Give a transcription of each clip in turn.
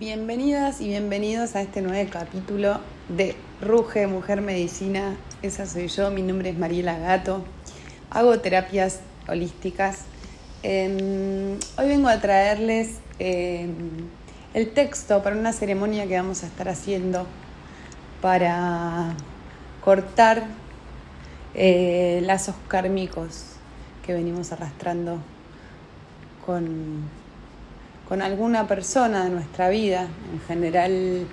Bienvenidas y bienvenidos a este nuevo capítulo de Ruge, Mujer Medicina. Esa soy yo, mi nombre es Mariela Gato. Hago terapias holísticas. Em, hoy vengo a traerles em, el texto para una ceremonia que vamos a estar haciendo para cortar eh, lazos kármicos que venimos arrastrando con con alguna persona de nuestra vida. En general,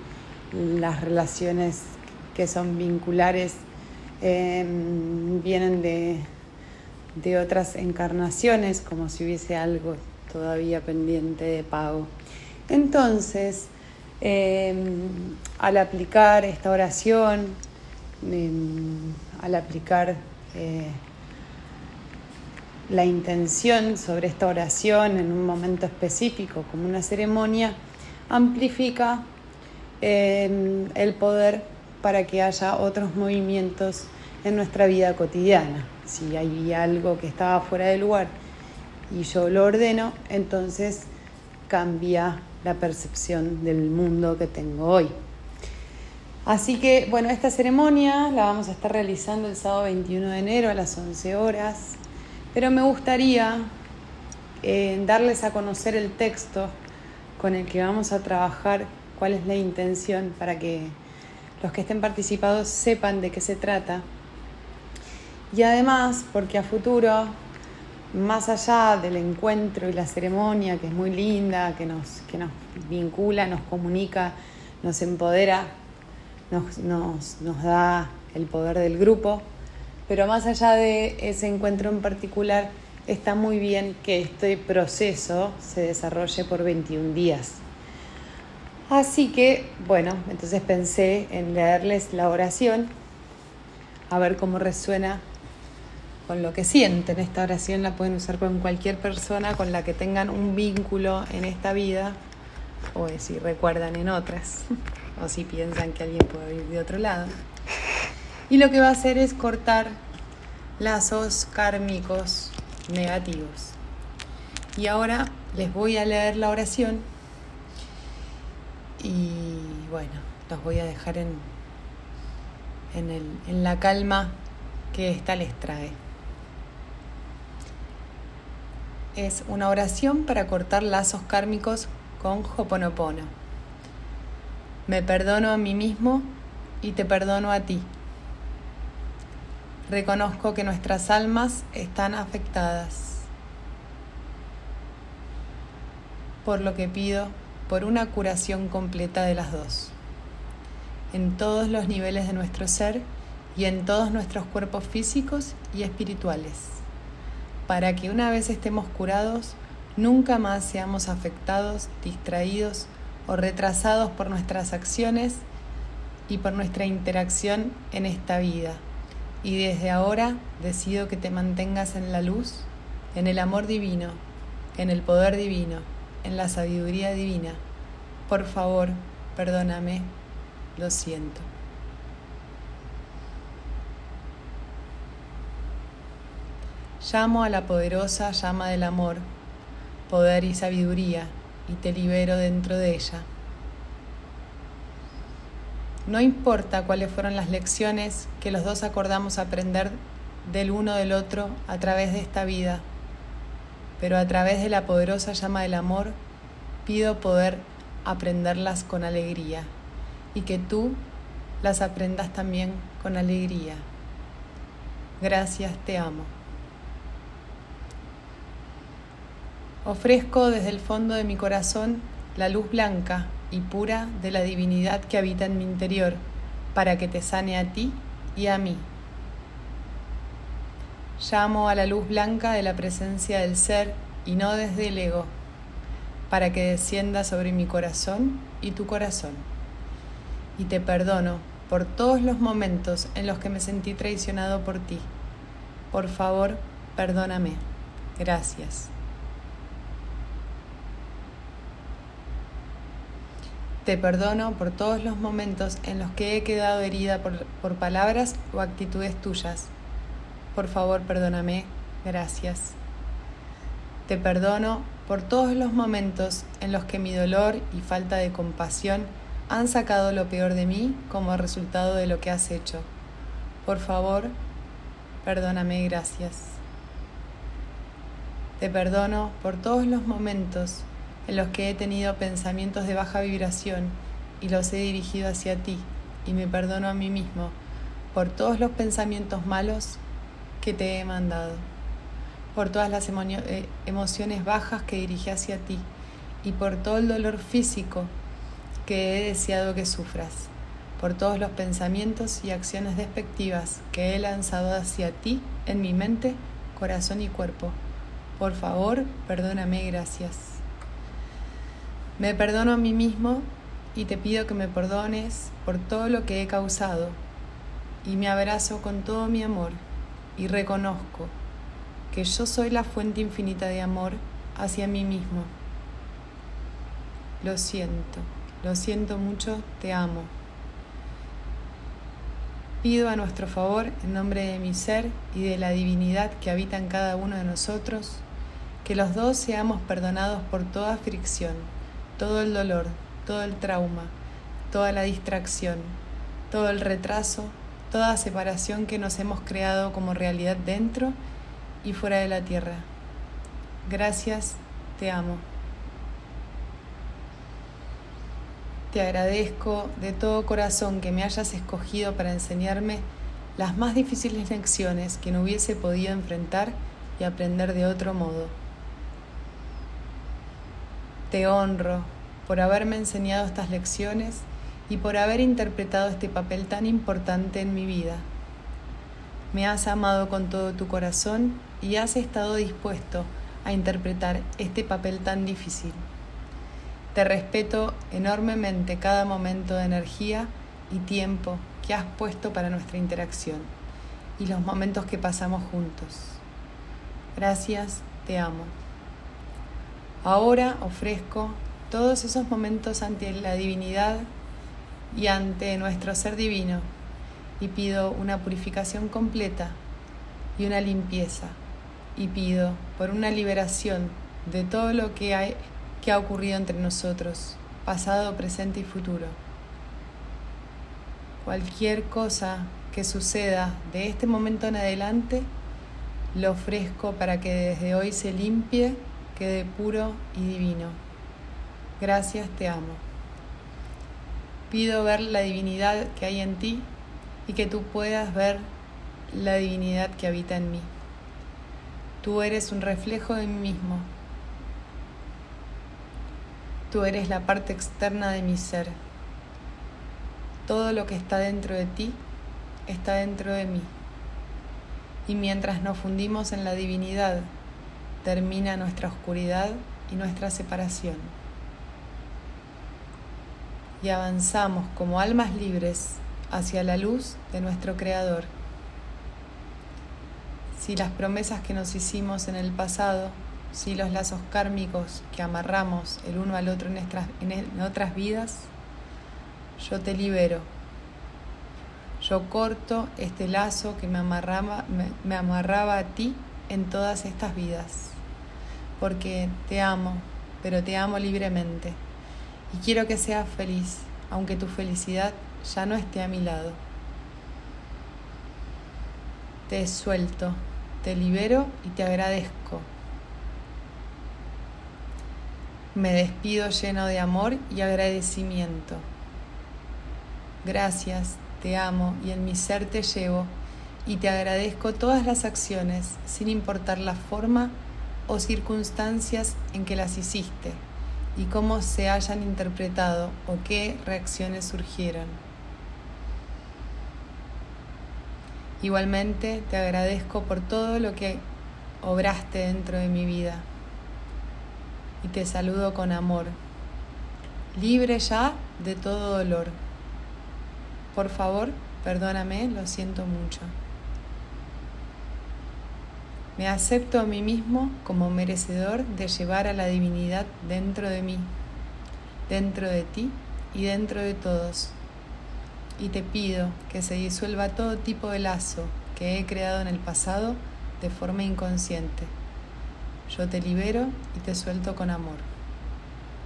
las relaciones que son vinculares em, vienen de, de otras encarnaciones, como si hubiese algo todavía pendiente de pago. Entonces, em, al aplicar esta oración, em, al aplicar eh, la intención sobre esta oración en un momento específico, como una ceremonia, amplifica em, el poder para que haya otros movimientos en nuestra vida cotidiana. Si hay algo que estaba fuera de lugar y yo lo ordeno, entonces cambia la percepción del mundo que tengo hoy. Así que, bueno, esta ceremonia la vamos a estar realizando el sábado 21 de enero a las 11 horas pero me gustaría eh, darles a conocer el texto con el que vamos a trabajar, cuál es la intención para que los que estén participados sepan de qué se trata. Y además, porque a futuro, más allá del encuentro y la ceremonia, que es muy linda, que nos, que nos vincula, nos comunica, nos empodera, nos, nos, nos da el poder del grupo, pero más allá de ese encuentro en particular, está muy bien que este proceso se desarrolle por 21 días. Así que, bueno, entonces pensé en leerles la oración, a ver cómo resuena con lo que sienten. Esta oración la pueden usar con cualquier persona con la que tengan un vínculo en esta vida, o si recuerdan en otras, o si piensan que alguien puede ir de otro lado. Y lo que va a hacer es cortar lazos kármicos negativos. Y ahora les voy a leer la oración y bueno, los voy a dejar en, en, el, en la calma que esta les trae. Es una oración para cortar lazos kármicos con Hoponopono. Me perdono a mí mismo y te perdono a ti. Reconozco que nuestras almas están afectadas, por lo que pido por una curación completa de las dos, en todos los niveles de nuestro ser y en todos nuestros cuerpos físicos y espirituales, para que una vez estemos curados, nunca más seamos afectados, distraídos o retrasados por nuestras acciones y por nuestra interacción en esta vida y desde ahora decido que te mantengas en la luz, en el amor divino, en el poder divino, en la sabiduría divina. Por favor, perdóname, lo siento. Llamo a la poderosa llama del amor, poder y sabiduría, y te libero dentro de ella. No importa cuáles fueron las lecciones que los dos acordamos aprender del uno del otro a través de esta vida, pero a través de la poderosa llama del amor pido poder aprenderlas con alegría y que tú las aprendas también con alegría. Gracias, te amo. Ofrezco desde el fondo de mi corazón la luz blanca y pura de la divinidad que habita en mi interior, para que te sane a ti y a mí. Llamo a la luz blanca de la presencia del ser y no desde el ego, para que descienda sobre mi corazón y tu corazón. Y te perdono por todos los momentos en los que me sentí traicionado por ti. Por favor, perdóname. Gracias. Te perdono por todos los momentos en los que he quedado herida por, palabras o actitudes tuyas. Por favor, perdóname. Gracias. Te perdono por todos los momentos en los que mi dolor y falta de compasión han sacado lo peor de mí como resultado de lo que has hecho. Por favor, perdóname, gracias. Te perdono por todos los momentos en los que he tenido pensamientos de baja vibración y los he dirigido hacia ti, y me perdono a mí mismo por todos los pensamientos malos que te he mandado, por todas las eh, emociones bajas que dirigí hacia ti y por todo el dolor físico que he deseado que sufras, por todos los pensamientos y acciones despectivas que he lanzado hacia ti en mi mente, corazón y cuerpo. Por favor, perdóname, gracias. Me perdono a mí mismo y te pido que me perdones por todo lo que he causado y me abrazo con todo mi amor y reconozco que yo soy la fuente infinita de amor hacia mí mismo. Lo siento, lo siento mucho, te amo. Pido a nuestro favor, en nombre de mi ser y de la divinidad que habita en cada uno de nosotros, que los dos seamos perdonados por toda fricción, todo el dolor, todo el trauma, toda la distracción, todo el retraso, toda separación que nos hemos creado como realidad dentro y fuera de la tierra. Gracias, te amo. Te agradezco de todo corazón que me hayas escogido para enseñarme las más difíciles lecciones que no hubiese podido enfrentar y aprender de otro modo. Te honro por haberme enseñado estas lecciones y por haber interpretado este papel tan importante en mi vida. Me has amado con todo tu corazón y has estado dispuesto a interpretar este papel tan difícil. Te respeto enormemente cada momento de energía y tiempo que has puesto para nuestra interacción y los momentos que pasamos juntos. Gracias, te amo. Ahora ofrezco todos esos momentos ante la divinidad y ante nuestro ser divino y pido una purificación completa y una limpieza y pido por una liberación de todo lo que, hay, que ha ocurrido entre nosotros, pasado, presente y futuro. Cualquier cosa que suceda de este momento en adelante, lo ofrezco para que desde hoy se limpie, quede puro y divino. Gracias, te amo. Pido ver la divinidad que hay en ti y que tú puedas ver la divinidad que habita en mí. Tú eres un reflejo de mí mismo. Tú eres la parte externa de mi ser. Todo lo que está dentro de ti está dentro de mí. Y mientras nos fundimos en la divinidad, termina nuestra oscuridad y nuestra separación y avanzamos como almas libres hacia la luz de nuestro Creador. Si las promesas que nos hicimos en el pasado, si los lazos kármicos que amarramos el uno al otro en, en otras vidas, yo te libero. Yo corto este lazo que me amarraba, me amarraba a ti en todas estas vidas, porque te amo, pero te amo libremente y quiero que seas feliz, aunque tu felicidad ya no esté a mi lado. Te suelto, te libero y te agradezco. Me despido lleno de amor y agradecimiento. Gracias, te amo y en mi ser te llevo y te agradezco todas las acciones, sin importar la forma o circunstancias en que las hiciste y cómo se hayan interpretado o qué reacciones surgieron. Igualmente te agradezco por todo lo que obraste dentro de mi vida y te saludo con amor, libre ya de todo dolor. Por favor, perdóname, lo siento mucho. Me acepto a mí mismo como merecedor de llevar a la divinidad dentro de mí, dentro de ti y dentro de todos. Y te pido que se disuelva todo tipo de lazo que he creado en el pasado de forma inconsciente. Yo te libero y te suelto con amor.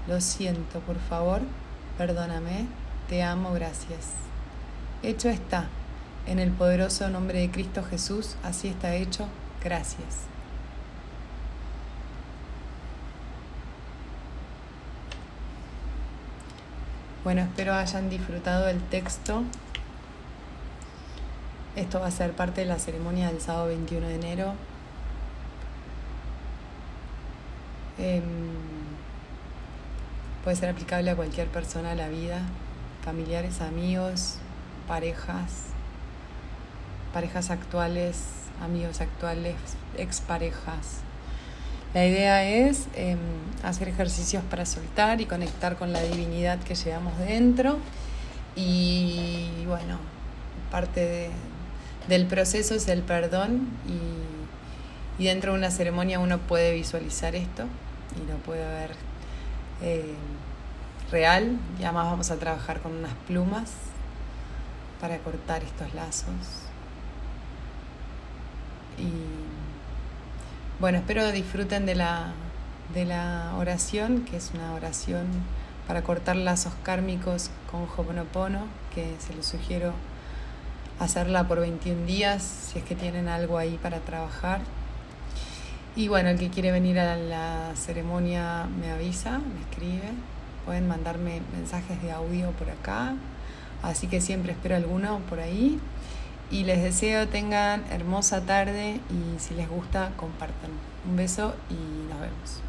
Lo siento, por favor, perdóname, te amo, gracias. Hecho está. En el poderoso nombre de Cristo Jesús, así está hecho. Gracias. Bueno, espero hayan disfrutado el texto. Esto va a ser parte de la ceremonia del sábado 21 de enero. Em, puede ser aplicable a cualquier persona de la vida, familiares, amigos, parejas, parejas actuales, amigos actuales, exparejas. La idea es em, hacer ejercicios para soltar y conectar con la divinidad que llevamos dentro. Y bueno, parte del proceso es el perdón y, dentro de una ceremonia uno puede visualizar esto y lo puede ver eh, real. Y además vamos a trabajar con unas plumas para cortar estos lazos. Y bueno, espero disfruten de la, de la oración, que es una oración para cortar lazos kármicos con Hoponopono, que se los sugiero hacerla por 21 días, si es que tienen algo ahí para trabajar. Y bueno, el que quiere venir a la ceremonia me avisa, me escribe. Pueden mandarme mensajes de audio por acá. Así que siempre espero alguno por ahí y les deseo tengan hermosa tarde y si les gusta compartan. Un beso y nos vemos.